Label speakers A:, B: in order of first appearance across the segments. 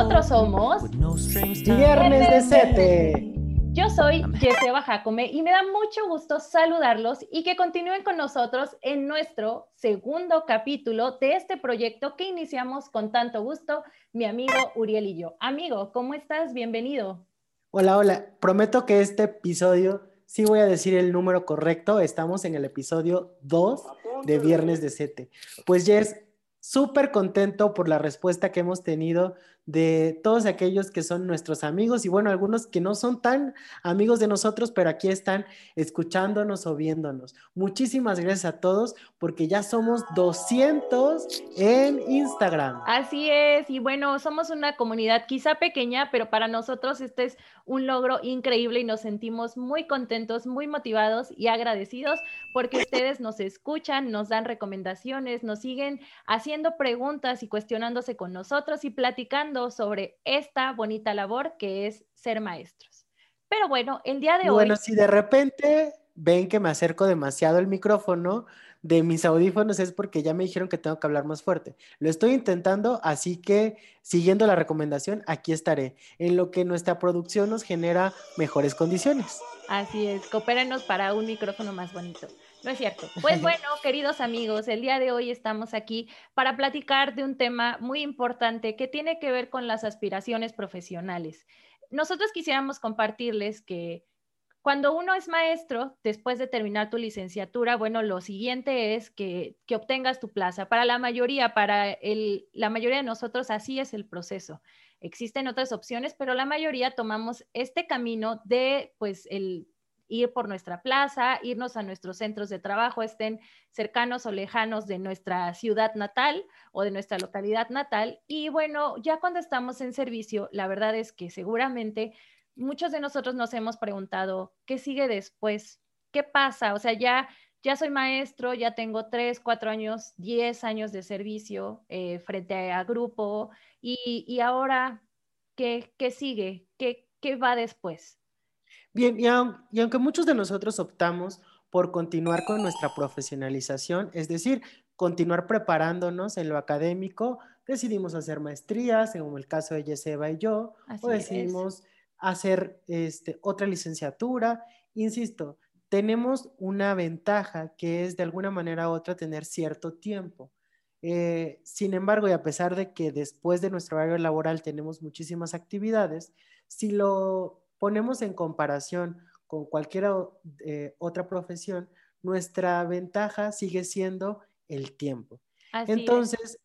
A: Nosotros somos
B: Viernes de Sete.
A: Yo soy Yeseba Jacome y me da mucho gusto saludarlos y que continúen con nosotros en nuestro segundo capítulo de este proyecto que iniciamos con tanto gusto mi amigo Uriel y yo. Amigo, ¿cómo estás? Bienvenido.
B: Hola, hola. Prometo que este episodio sí voy a decir el número correcto. Estamos en el episodio 2 de Viernes de Sete. Pues Jess, súper contento por la respuesta que hemos tenido de todos aquellos que son nuestros amigos y bueno, algunos que no son tan amigos de nosotros, pero aquí están escuchándonos o viéndonos. Muchísimas gracias a todos porque ya somos 200 en Instagram.
A: Así es, y bueno, somos una comunidad quizá pequeña, pero para nosotros este es un logro increíble y nos sentimos muy contentos, muy motivados y agradecidos porque ustedes nos escuchan, nos dan recomendaciones, nos siguen haciendo preguntas y cuestionándose con nosotros y platicando sobre esta bonita labor que es ser maestros. Pero bueno, el día de hoy...
B: Bueno, si de repente ven que me acerco demasiado el micrófono de mis audífonos es porque ya me dijeron que tengo que hablar más fuerte. Lo estoy intentando, así que siguiendo la recomendación, aquí estaré, en lo que nuestra producción nos genera mejores condiciones.
A: Así es, coopérenos para un micrófono más bonito. No es cierto. Pues bueno, queridos amigos, el día de hoy estamos aquí para platicar de un tema muy importante que tiene que ver con las aspiraciones profesionales. Nosotros quisiéramos compartirles que cuando uno es maestro, después de terminar tu licenciatura, bueno, lo siguiente es que, obtengas tu plaza. Para la mayoría, para la mayoría de nosotros, así es el proceso. Existen otras opciones, pero la mayoría tomamos este camino de, pues, el ir por nuestra plaza, irnos a nuestros centros de trabajo, estén cercanos o lejanos de nuestra ciudad natal o de nuestra localidad natal. Y bueno, ya cuando estamos en servicio, la verdad es que seguramente muchos de nosotros nos hemos preguntado, ¿qué sigue después? ¿Qué pasa? O sea, ya... Ya soy maestro, ya tengo tres, cuatro años, diez años de servicio eh, frente a grupo y, y ahora, ¿qué, ¿qué, sigue? ¿Qué, ¿Qué va después?
B: Bien, y, aunque muchos de nosotros optamos por continuar con nuestra profesionalización, es decir, continuar preparándonos en lo académico, decidimos hacer maestrías, como el caso de Yeseba y yo, o decidimos hacer este, otra licenciatura. Insisto, tenemos una ventaja que es de alguna manera u otra tener cierto tiempo. Eh, sin embargo, y a pesar de que después de nuestro horario laboral tenemos muchísimas actividades, si lo ponemos en comparación con cualquier eh, otra profesión, nuestra ventaja sigue siendo el tiempo. Entonces,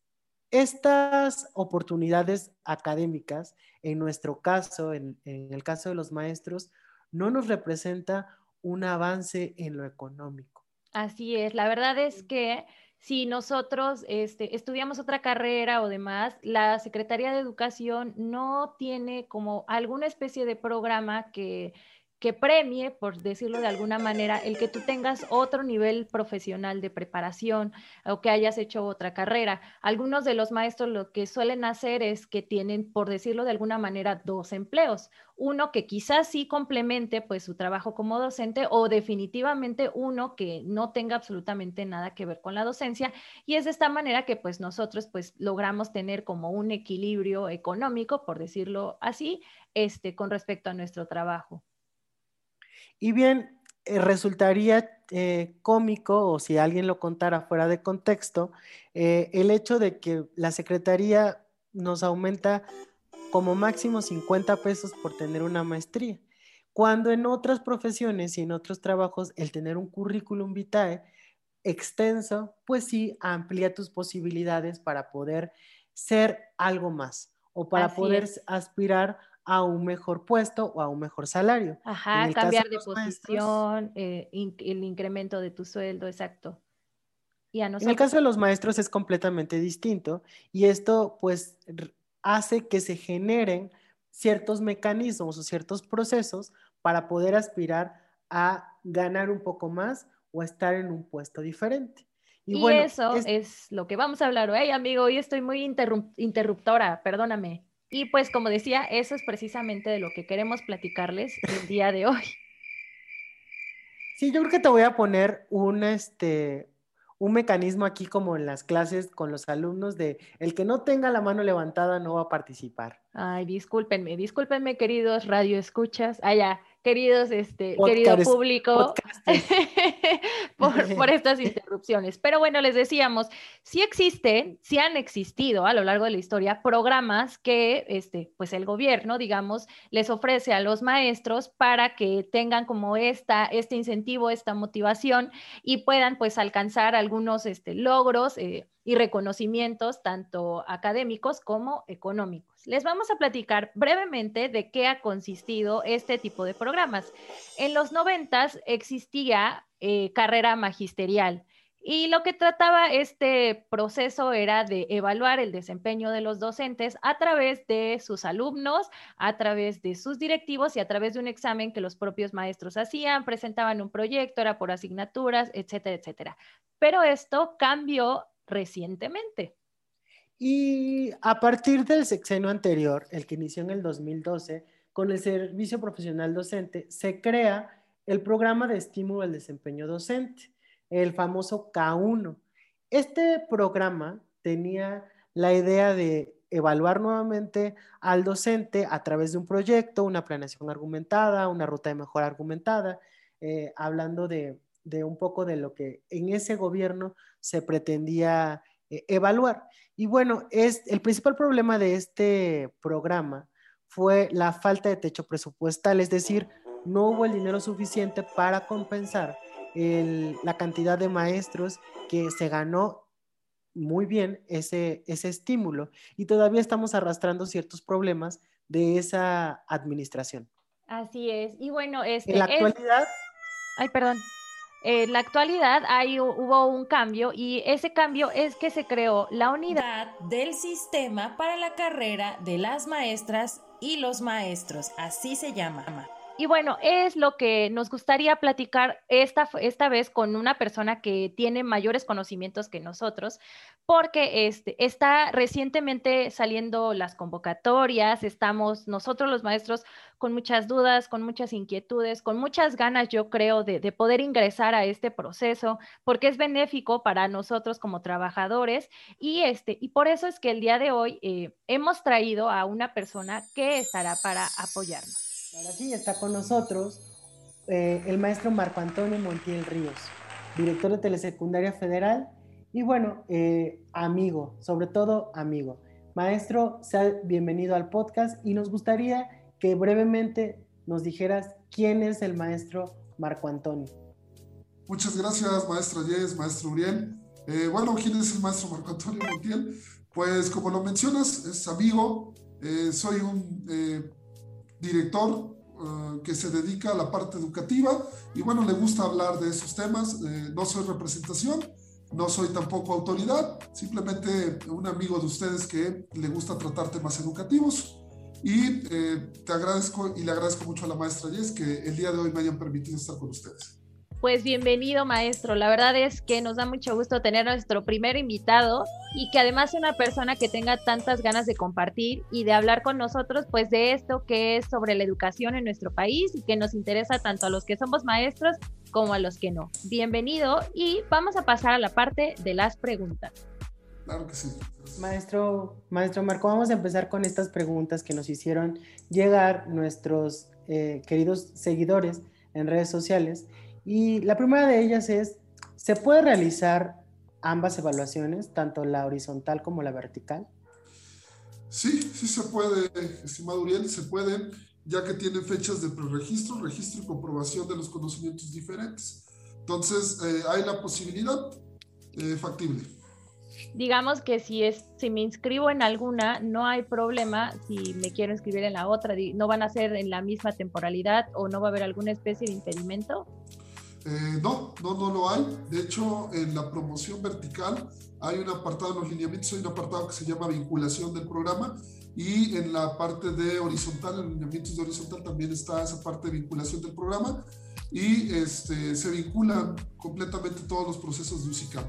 B: estas oportunidades académicas, en nuestro caso, en, el caso de los maestros, no nos representa un avance en lo económico.
A: Así es, la verdad es que si nosotros este, estudiamos otra carrera o demás, la Secretaría de Educación no tiene como alguna especie de programa que que premie, por decirlo de alguna manera, el que tú tengas otro nivel profesional de preparación o que hayas hecho otra carrera. Algunos de los maestros lo que suelen hacer es que tienen, por decirlo de alguna manera, dos empleos. Uno que quizás sí complemente pues su trabajo como docente o definitivamente uno que no tenga absolutamente nada que ver con la docencia y es de esta manera que pues nosotros pues logramos tener como un equilibrio económico, por decirlo así, este con respecto a nuestro trabajo.
B: Y bien, eh, resultaría eh, cómico, o si alguien lo contara fuera de contexto, eh, el hecho de que la Secretaría nos aumenta como máximo 50 pesos por tener una maestría, cuando en otras profesiones y en otros trabajos el tener un currículum vitae extenso, pues sí amplía tus posibilidades para poder ser algo más o para poder aspirar a un mejor puesto o a un mejor salario.
A: Ajá, cambiar de, posición, eh, el incremento de tu sueldo, exacto.
B: Y En el caso de los maestros es completamente distinto y esto pues hace que se generen ciertos mecanismos o ciertos procesos para poder aspirar a ganar un poco más o estar en un puesto diferente.
A: Y, bueno, eso es... lo que vamos a hablar hoy, amigo. Hoy estoy muy interruptora, perdóname. Y pues como decía, eso es precisamente de lo que queremos platicarles el día de hoy.
B: Sí, yo creo que te voy a poner un, este, un mecanismo aquí como en las clases con los alumnos de el que no tenga la mano levantada no va a participar.
A: Ay, discúlpenme, discúlpenme queridos radio escuchas. allá queridos, este, querido público, por, estas interrupciones. Pero bueno, les decíamos, sí existen, sí han existido a lo largo de la historia programas que, este, pues el gobierno, digamos, les ofrece a los maestros para que tengan como esta, este incentivo, esta motivación y puedan pues alcanzar algunos este, logros. Eh, y reconocimientos tanto académicos como económicos. Les vamos a platicar brevemente de qué ha consistido este tipo de programas. En los noventas existía eh, carrera magisterial. Y lo que trataba este proceso era de evaluar el desempeño de los docentes a través de sus alumnos, a través de sus directivos y a través de un examen que los propios maestros hacían, presentaban un proyecto, era por asignaturas, etcétera, etcétera. Pero esto cambió recientemente.
B: Y a partir del sexenio anterior, el que inició en el 2012, con el Servicio Profesional Docente, se crea el programa de estímulo al desempeño docente, el famoso K1. Este programa tenía la idea de evaluar nuevamente al docente a través de un proyecto, una planeación argumentada, una ruta de mejora argumentada, eh, hablando de, de un poco de lo que en ese gobierno se pretendía eh, evaluar. Y bueno, es, el principal problema de este programa fue la falta de techo presupuestal, es decir, no hubo el dinero suficiente para compensar la cantidad de maestros que se ganó muy bien ese, ese estímulo y todavía estamos arrastrando ciertos problemas de esa administración.
A: Así es. Y bueno, este,
B: en la actualidad...
A: Ay, perdón en la actualidad hay, hubo un cambio y ese cambio es que se creó la unidad del sistema para la carrera de las maestras y los maestros, así se llama. Y bueno, es lo que nos gustaría platicar esta, esta vez con una persona que tiene mayores conocimientos que nosotros, porque este, está recientemente saliendo las convocatorias, estamos nosotros los maestros con muchas dudas, con muchas inquietudes, con muchas ganas, yo creo, de, poder ingresar a este proceso, porque es benéfico para nosotros como trabajadores y, este, y por eso es que el día de hoy eh, hemos traído a una persona que estará para apoyarnos.
B: Ahora sí, está con nosotros eh, el maestro Marco Antonio Montiel Ríos, director de Telesecundaria Federal y bueno, eh, amigo, sobre todo amigo. Maestro, sea bienvenido al podcast y nos gustaría que brevemente nos dijeras quién es el maestro Marco Antonio.
C: Muchas gracias, maestra Yes, maestro Uriel. Eh, bueno, ¿quién es el maestro Marco Antonio Montiel? Pues como lo mencionas, es amigo, soy un director eh, que se dedica a la parte educativa y bueno, le gusta hablar de esos temas. Eh, no soy representación, no soy tampoco autoridad, simplemente un amigo de ustedes que le gusta tratar temas educativos. Y eh, te agradezco y le agradezco mucho a la maestra Jess que el día de hoy me hayan permitido estar con ustedes.
A: Pues bienvenido, maestro. La verdad es que nos da mucho gusto tener a nuestro primer invitado y que además sea una persona que tenga tantas ganas de compartir y de hablar con nosotros, pues de esto que es sobre la educación en nuestro país y que nos interesa tanto a los que somos maestros como a los que no. Bienvenido y vamos a pasar a la parte de las preguntas.
C: Claro que sí.
B: Maestro, maestro Marco, vamos a empezar con estas preguntas que nos hicieron llegar nuestros eh, queridos seguidores en redes sociales. Y la primera de ellas es, ¿se puede realizar ambas evaluaciones, tanto la horizontal como la vertical?
C: Sí, sí se puede, estimado Uriel, se pueden, ya que tienen fechas de preregistro, registro y comprobación de los conocimientos diferentes. Entonces, eh, hay la posibilidad eh, factible.
A: Digamos que si, es, si me inscribo en alguna, no hay problema si me quiero inscribir en la otra, no van a ser en la misma temporalidad o no va a haber alguna especie de impedimento.
C: Eh, no, no, no lo hay. De hecho, en la promoción vertical hay un apartado en los lineamientos, hay un apartado que se llama vinculación del programa y en la parte de horizontal, en lineamientos de horizontal también está esa parte de vinculación del programa y este, se vinculan completamente todos los procesos de UCICAP.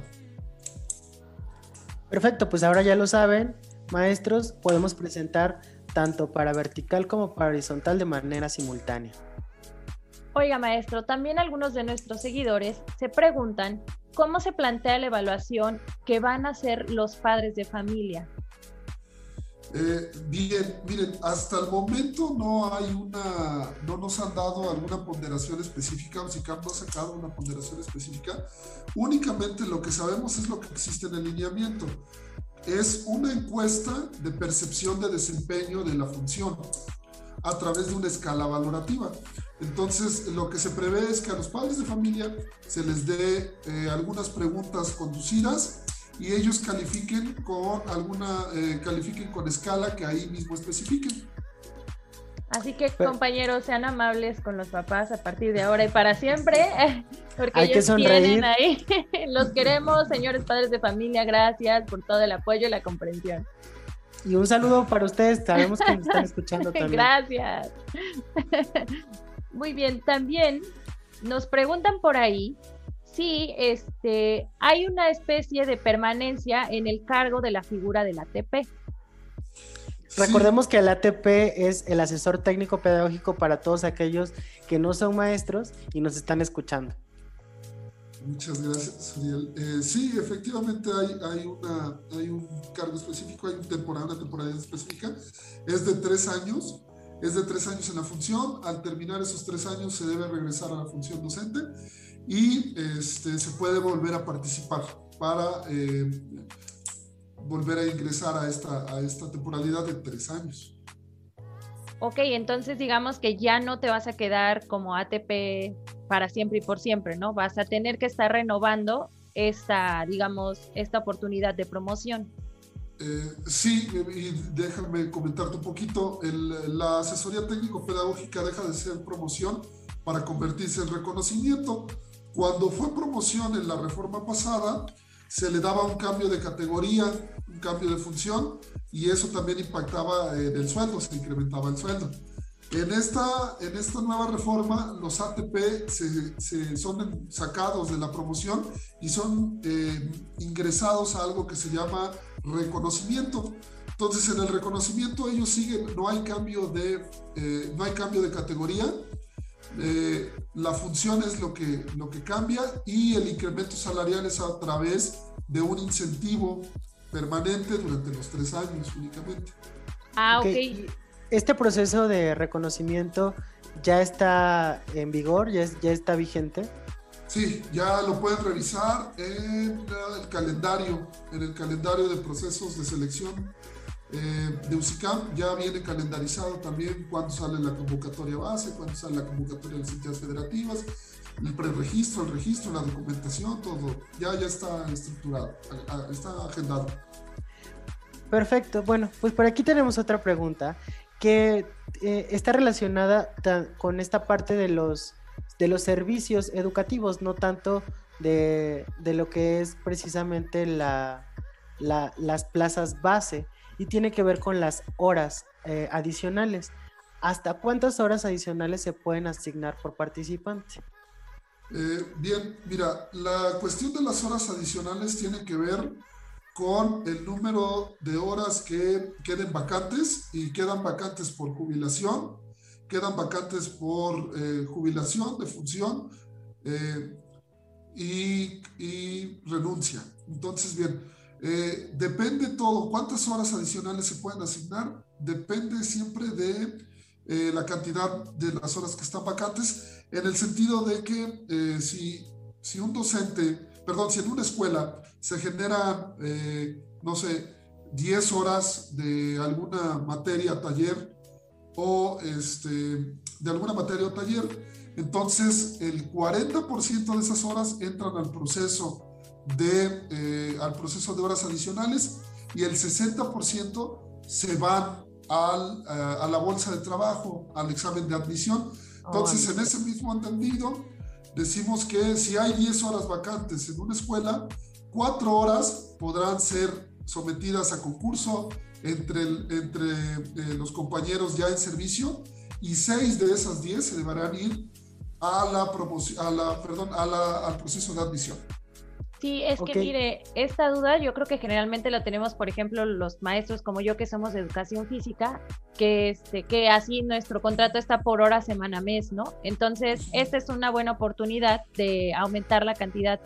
B: Perfecto, pues ahora ya lo saben, maestros, podemos presentar tanto para vertical como para horizontal de manera simultánea.
A: Oiga, maestro, también algunos de nuestros seguidores se preguntan cómo se plantea la evaluación que van a hacer los padres de familia.
C: Eh, bien, miren, hasta el momento no hay una, no nos han dado alguna ponderación específica, o SICAP no ha sacado una ponderación específica. Únicamente lo que sabemos es lo que existe en el lineamiento. Es una encuesta de percepción de desempeño de la función a través de una escala valorativa. Entonces, lo que se prevé es que a los padres de familia se les dé eh, algunas preguntas conducidas y ellos califiquen con alguna, eh, califiquen con escala que ahí mismo especifiquen.
A: Así que compañeros, sean amables con los papás a partir de ahora y para siempre, porque
B: Hay
A: ellos
B: que
A: tienen ahí. Los queremos, señores padres de familia, gracias por todo el apoyo y la comprensión.
B: Y un saludo para ustedes, sabemos que nos están escuchando también.
A: Gracias. Muy bien, también nos preguntan por ahí si este, hay una especie de permanencia en el cargo de la figura del ATP.
B: Recordemos que el ATP es el asesor técnico pedagógico para todos aquellos que no son maestros y nos están escuchando.
C: Muchas gracias, Uriel. Eh, sí, efectivamente hay, hay, una, un cargo específico, hay una temporada, una temporada específica. Es de tres años, es de tres años en la función. Al terminar esos tres años se debe regresar a la función docente y este, se puede volver a participar para eh, volver a ingresar a esta, a esta temporalidad de tres años.
A: Ok, entonces digamos que ya no te vas a quedar como ATP para siempre y por siempre, ¿no? Vas a tener que estar renovando esta, digamos, esta oportunidad de promoción.
C: Eh, sí, y déjame comentarte un poquito, la asesoría técnico-pedagógica deja de ser promoción para convertirse en reconocimiento. Cuando fue promoción en la reforma pasada, se le daba un cambio de categoría, un cambio de función, y eso también impactaba en el sueldo, se incrementaba el sueldo. En esta, en esta nueva reforma, los ATP se, son sacados de la promoción y son eh, ingresados a algo que se llama reconocimiento. Entonces, en el reconocimiento ellos siguen, no hay cambio de, eh, no hay cambio de categoría, eh, la función es lo que, lo que cambia y el incremento salarial es a través de un incentivo permanente durante los tres años únicamente.
A: Ah, ok.
B: Este proceso de reconocimiento ya está en vigor, ya, ya está vigente.
C: Sí, ya lo pueden revisar en el calendario, en el calendario de procesos de selección eh, de UCICAM ya viene calendarizado también cuándo sale la convocatoria base, cuándo sale la convocatoria de las entidades federativas, el preregistro, el registro, la documentación, todo. Ya, ya está estructurado, está agendado.
B: Perfecto. Bueno, pues por aquí tenemos otra pregunta que eh, está relacionada con esta parte de los, de los servicios educativos, no tanto de, de lo que es precisamente la, la, las plazas base y tiene que ver con las horas eh, adicionales. ¿Hasta cuántas horas adicionales se pueden asignar por participante?
C: Eh, bien, mira, la cuestión de las horas adicionales tiene que ver con el número de horas que queden vacantes y quedan vacantes por jubilación, quedan vacantes por eh, jubilación de función y, y renuncia. Entonces, bien, eh, depende todo, cuántas horas adicionales se pueden asignar, depende siempre de eh, la cantidad de las horas que están vacantes, en el sentido de que eh, si, si un docente, perdón, si en una escuela se generan, no sé, 10 horas de alguna materia, taller, o este, de alguna materia taller, entonces el 40% de esas horas entran al proceso de, eh, al proceso de horas adicionales y el 60% se van al, eh, a la bolsa de trabajo, al examen de admisión. Entonces, en ese mismo entendido, decimos que si hay 10 horas vacantes en una escuela, 4 horas podrán ser sometidas a concurso entre, entre eh, los compañeros ya en servicio y 6 de esas 10 se deberán ir a la promoción, a la, perdón, a la, al proceso de admisión.
A: Sí, es que mire, esta duda yo creo que generalmente la tenemos, por ejemplo, los maestros como yo que somos de educación física, que este, que así nuestro contrato está por hora, semana, mes, ¿no? Entonces, esta es una buena oportunidad de aumentar la cantidad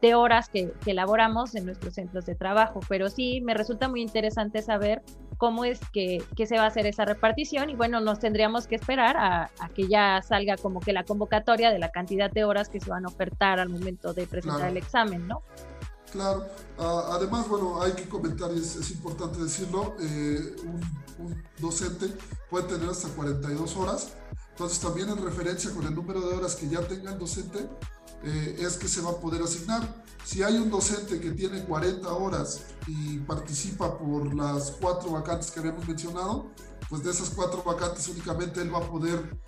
A: de horas que, elaboramos en nuestros centros de trabajo. Pero sí, me resulta muy interesante saber cómo es que, se va a hacer esa repartición y bueno, nos tendríamos que esperar a, que ya salga como que la convocatoria de la cantidad de horas que se van a ofertar al momento de presentar el examen, ¿no?
C: Claro, ah, además, bueno, hay que comentar, y es, importante decirlo, eh, un, docente puede tener hasta 42 horas, entonces también en referencia con el número de horas que ya tenga el docente, eh, es que se va a poder asignar. Si hay un docente que tiene 40 horas y participa por las cuatro vacantes que habíamos mencionado, pues de esas cuatro vacantes únicamente él va a poder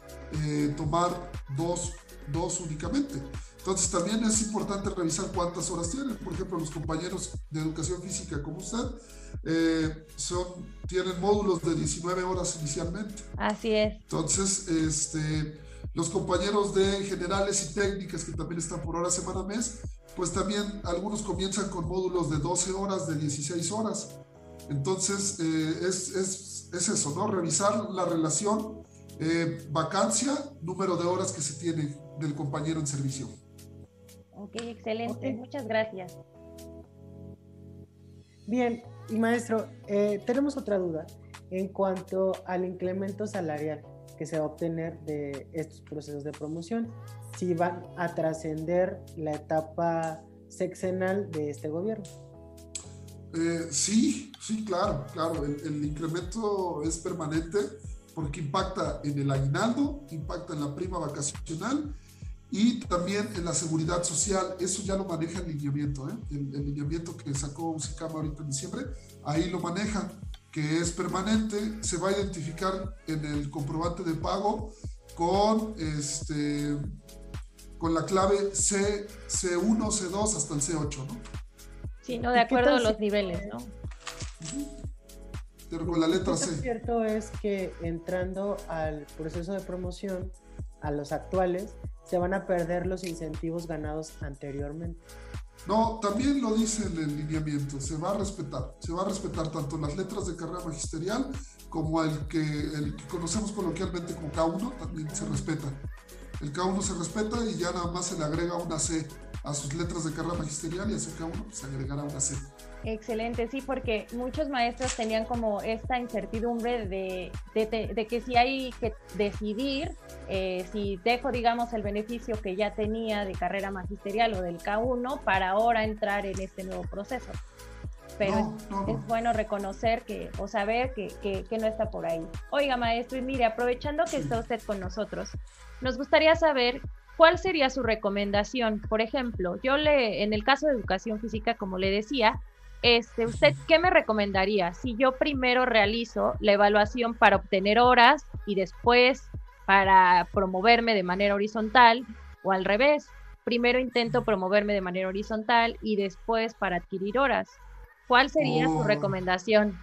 C: eh, tomar dos, dos únicamente. Entonces también es importante revisar cuántas horas tienen. Por ejemplo, los compañeros de educación física como usted eh, son, tienen módulos de 19 horas inicialmente.
A: Así es.
C: Entonces, este, los compañeros de generales y técnicas que también están por hora semana mes, pues también algunos comienzan con módulos de 12 horas, de 16 horas. Entonces, eh, es, es, es, eso, ¿no? Revisar la relación eh, vacancia, número de horas que se tiene del compañero en servicio.
A: Ok, excelente. Muchas gracias.
B: Bien, y maestro, eh, tenemos otra duda en cuanto al incremento salarial que se va a obtener de estos procesos de promoción, si van a trascender la etapa sexenal de este gobierno.
C: Eh, sí, sí, claro, claro. El, el, incremento es permanente porque impacta en el aguinaldo, impacta en la prima vacacional y también en la seguridad social, eso ya lo maneja el lineamiento, ¿eh? el, lineamiento que sacó UCICAM ahorita en diciembre, ahí lo maneja, que es permanente, se va a identificar en el comprobante de pago con, este, con la clave C, C1, C2 hasta el C8, ¿no?
A: Sí, no, de acuerdo a los niveles, ¿no?
C: Pero con la letra C.
B: Lo cierto es que entrando al proceso de promoción, a los actuales, se van a perder los incentivos ganados anteriormente.
C: No, también lo dice el lineamiento, se va a respetar, se va a respetar tanto las letras de carrera magisterial como el que, el que conocemos coloquialmente como K1, también se respeta. El K1 se respeta y ya nada más se le agrega una C a sus letras de carrera magisterial y a ese K1 pues, se agregará una C.
A: Excelente, sí, porque muchos maestros tenían como esta incertidumbre de, de, que si hay que decidir, eh, si dejo, digamos, el beneficio que ya tenía de carrera magisterial o del K1 para ahora entrar en este nuevo proceso. Pero es, bueno reconocer que o saber que, que, que no está por ahí. Oiga, maestro, y mire, aprovechando que está usted con nosotros, nos gustaría saber ¿cuál sería su recomendación? Por ejemplo, yo le, en el caso de educación física, como le decía, este, ¿usted qué me recomendaría? Si yo primero realizo la evaluación para obtener horas y después para promoverme de manera horizontal o al revés, primero intento promoverme de manera horizontal y después para adquirir horas. ¿Cuál sería su oh. recomendación?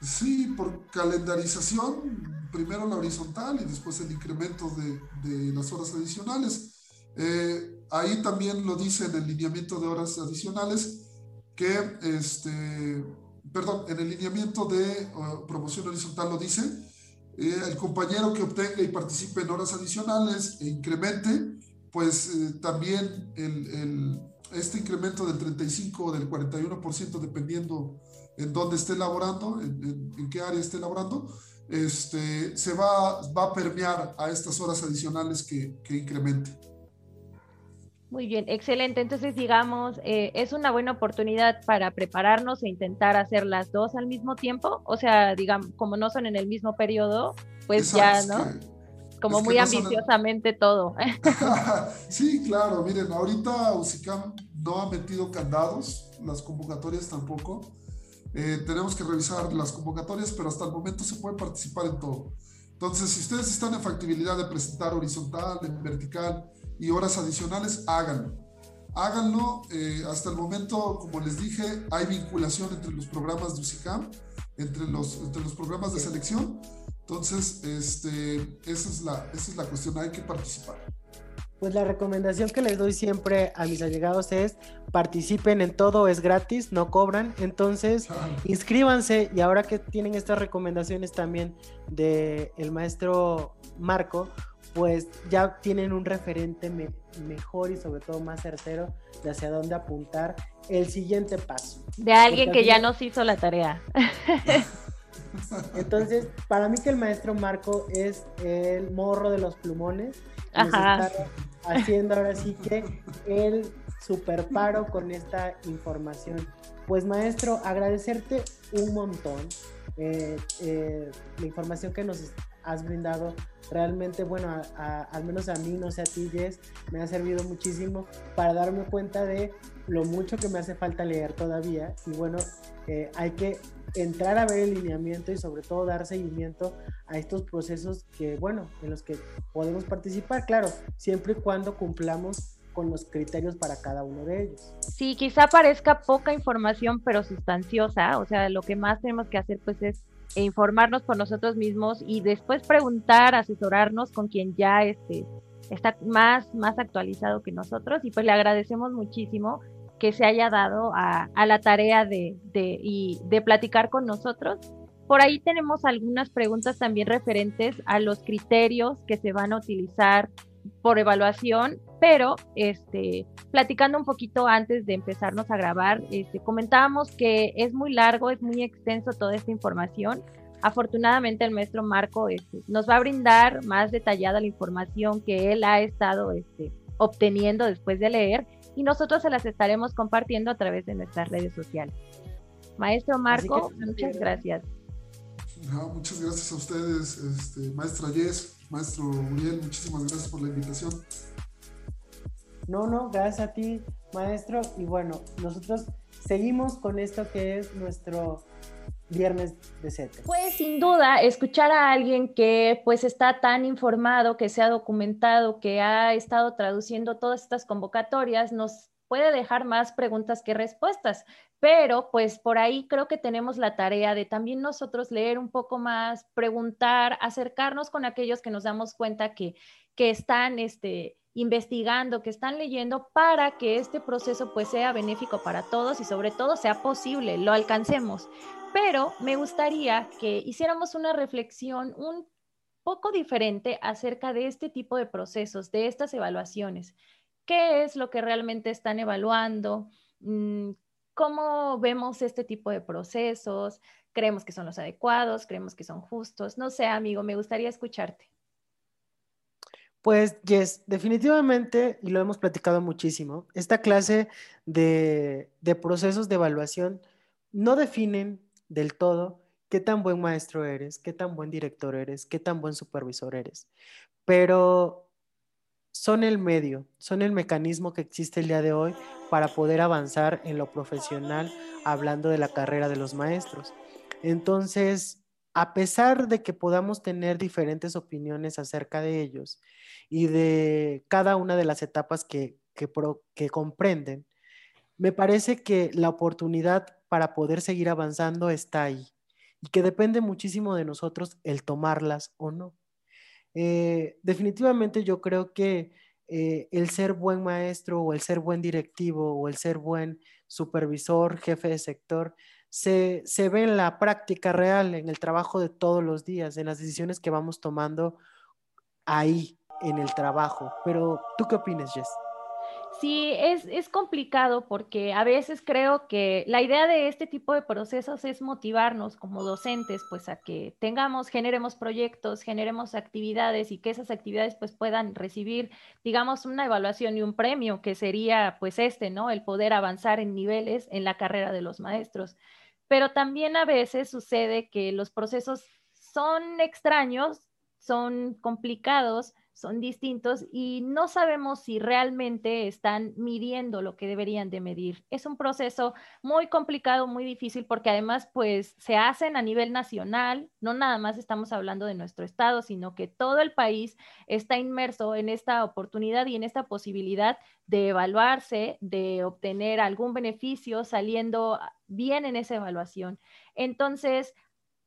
C: Sí, por calendarización, primero la horizontal y después el incremento de, las horas adicionales. Eh, ahí también lo dice en el lineamiento de horas adicionales que, este, perdón, en el lineamiento de uh, promoción horizontal lo dice, eh, el compañero que obtenga y participe en horas adicionales e incremente, pues eh, también el, este incremento del 35 o del 41%, dependiendo en dónde esté elaborando, en, en, qué área esté elaborando, este, se va, va a permear a estas horas adicionales que, que incremente.
A: Muy bien, excelente. Entonces, digamos, eh, es una buena oportunidad para prepararnos e intentar hacer las dos al mismo tiempo. O sea, digamos, como no son en el mismo periodo, pues ya, ¿no? como muy ambiciosamente todo.
C: sí, claro. Miren, ahorita UCICAM no ha metido candados, las convocatorias tampoco. Eh, tenemos que revisar las convocatorias, pero hasta el momento se puede participar en todo. Entonces, si ustedes están en factibilidad de presentar horizontal, en vertical, y horas adicionales, háganlo. Háganlo. Eh, hasta el momento, como les dije, hay vinculación entre los programas de UCICAM, entre los, entre los programas de selección. Entonces, este, esa, es la, esa es la cuestión, hay que participar.
B: pues la recomendación que les doy siempre a mis allegados es participen en todo, es gratis, no cobran, entonces inscríbanse y ahora que tienen estas recomendaciones también del el maestro Marco, pues ya tienen un referente mejor y sobre todo más certero de hacia dónde apuntar el siguiente paso.
A: De alguien que ya nos hizo la tarea.
B: Entonces, para mí que el maestro Marco es el morro de los plumones. Ajá haciendo ahora sí que el super paro con esta información. Pues maestro, agradecerte un montón eh, eh, la información que nos has brindado. Realmente, bueno, al menos a mí, no sé a ti, Jess, me ha servido muchísimo para darme cuenta de lo mucho que me hace falta leer todavía. Y bueno, eh, hay que entrar a ver el lineamiento y sobre todo dar seguimiento a estos procesos que, bueno, en los que podemos participar, claro, siempre y cuando cumplamos con los criterios para cada uno de ellos.
A: Sí, quizá parezca poca información, pero sustanciosa, o sea, lo que más tenemos que hacer pues es informarnos por nosotros mismos y después preguntar, asesorarnos con quien ya este, está más, más actualizado que nosotros y pues le agradecemos muchísimo que se haya dado a, la tarea de, y de platicar con nosotros. Por ahí tenemos algunas preguntas también referentes a los criterios que se van a utilizar por evaluación, pero este, platicando un poquito antes de empezarnos a grabar, este, comentábamos que es muy largo, es muy extenso toda esta información. Afortunadamente el maestro Marco este, nos va a brindar más detallada la información que él ha estado este, obteniendo después de leer y nosotros se las estaremos compartiendo a través de nuestras redes sociales. Maestro Marco, muchas gracias.
C: muchas gracias a ustedes, este, maestra Jess, maestro Uriel, muchísimas gracias por la invitación.
B: No, no, gracias a ti, maestro. Y bueno, nosotros seguimos con esto que es nuestro viernes de sete.
A: Pues sin duda, escuchar a alguien que pues está tan informado, que se ha documentado, que ha estado traduciendo todas estas convocatorias, nos puede dejar más preguntas que respuestas, pero pues por ahí creo que tenemos la tarea de también nosotros leer un poco más, preguntar, acercarnos con aquellos que nos damos cuenta que, que están este, investigando, que están leyendo para que este proceso pues sea benéfico para todos y sobre todo sea posible, lo alcancemos pero me gustaría que hiciéramos una reflexión un poco diferente acerca de este tipo de procesos, de estas evaluaciones. ¿Qué es lo que realmente están evaluando? Mm, ¿Cómo vemos este tipo de procesos? ¿Creemos que son los adecuados? ¿Creemos que son justos? No sé, amigo, me gustaría escucharte.
B: Pues, Yes, definitivamente, y lo hemos platicado muchísimo, esta clase de procesos de evaluación no definen del todo qué tan buen maestro eres, qué tan buen director eres, qué tan buen supervisor eres. Pero son el medio, son el mecanismo que existe el día de hoy para poder avanzar en lo profesional hablando de la carrera de los maestros. Entonces, a pesar de que podamos tener diferentes opiniones acerca de ellos y de cada una de las etapas que, que, comprenden, me parece que la oportunidad para poder seguir avanzando está ahí y que depende muchísimo de nosotros el tomarlas o no. Eh, definitivamente yo creo que eh, el ser buen maestro o el ser buen directivo o el ser buen supervisor, jefe de sector, se, se ve en la práctica real, en el trabajo de todos los días, en las decisiones que vamos tomando ahí, en el trabajo. Pero, ¿tú qué opinas, Jess?
A: Sí, es, complicado porque a veces creo que la idea de este tipo de procesos es motivarnos como docentes, pues a que tengamos, generemos proyectos, generemos actividades y que esas actividades pues puedan recibir, digamos, una evaluación y un premio, que sería pues este, ¿no? El poder avanzar en niveles en la carrera de los maestros. Pero también a veces sucede que los procesos son extraños, son complicados, son distintos y no sabemos si realmente están midiendo lo que deberían de medir. Es un proceso muy complicado, muy difícil, porque además pues se hacen a nivel nacional, no nada más estamos hablando de nuestro estado, sino que todo el país está inmerso en esta oportunidad y en esta posibilidad de evaluarse, de obtener algún beneficio saliendo bien en esa evaluación. Entonces,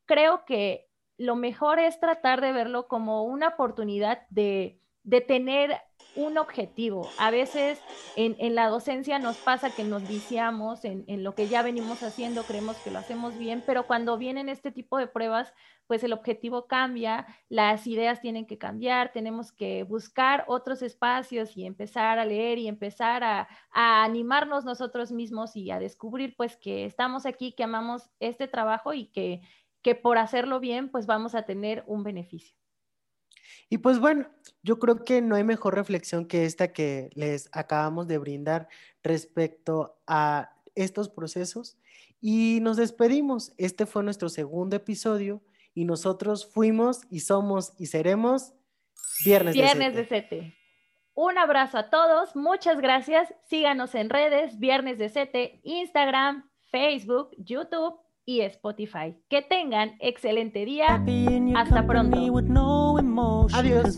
A: creo que lo mejor es tratar de verlo como una oportunidad de, tener un objetivo. A veces en, la docencia nos pasa que nos viciamos en, en, lo que ya venimos haciendo, creemos que lo hacemos bien, pero cuando vienen este tipo de pruebas, pues el objetivo cambia, las ideas tienen que cambiar, tenemos que buscar otros espacios y empezar a leer y empezar a, a animarnos nosotros mismos y a descubrir pues que estamos aquí, que amamos este trabajo y que, que por hacerlo bien pues vamos a tener un beneficio.
B: Y pues bueno, yo creo que no hay mejor reflexión que esta que les acabamos de brindar respecto a estos procesos. Y nos despedimos. Este fue nuestro segundo episodio y nosotros fuimos y somos y seremos Viernes,
A: Viernes de Sete. Un abrazo a todos, muchas gracias. Síganos en redes, Viernes de Sete, Instagram, Facebook, YouTube y Spotify. Que tengan excelente día. Hasta pronto. Adiós.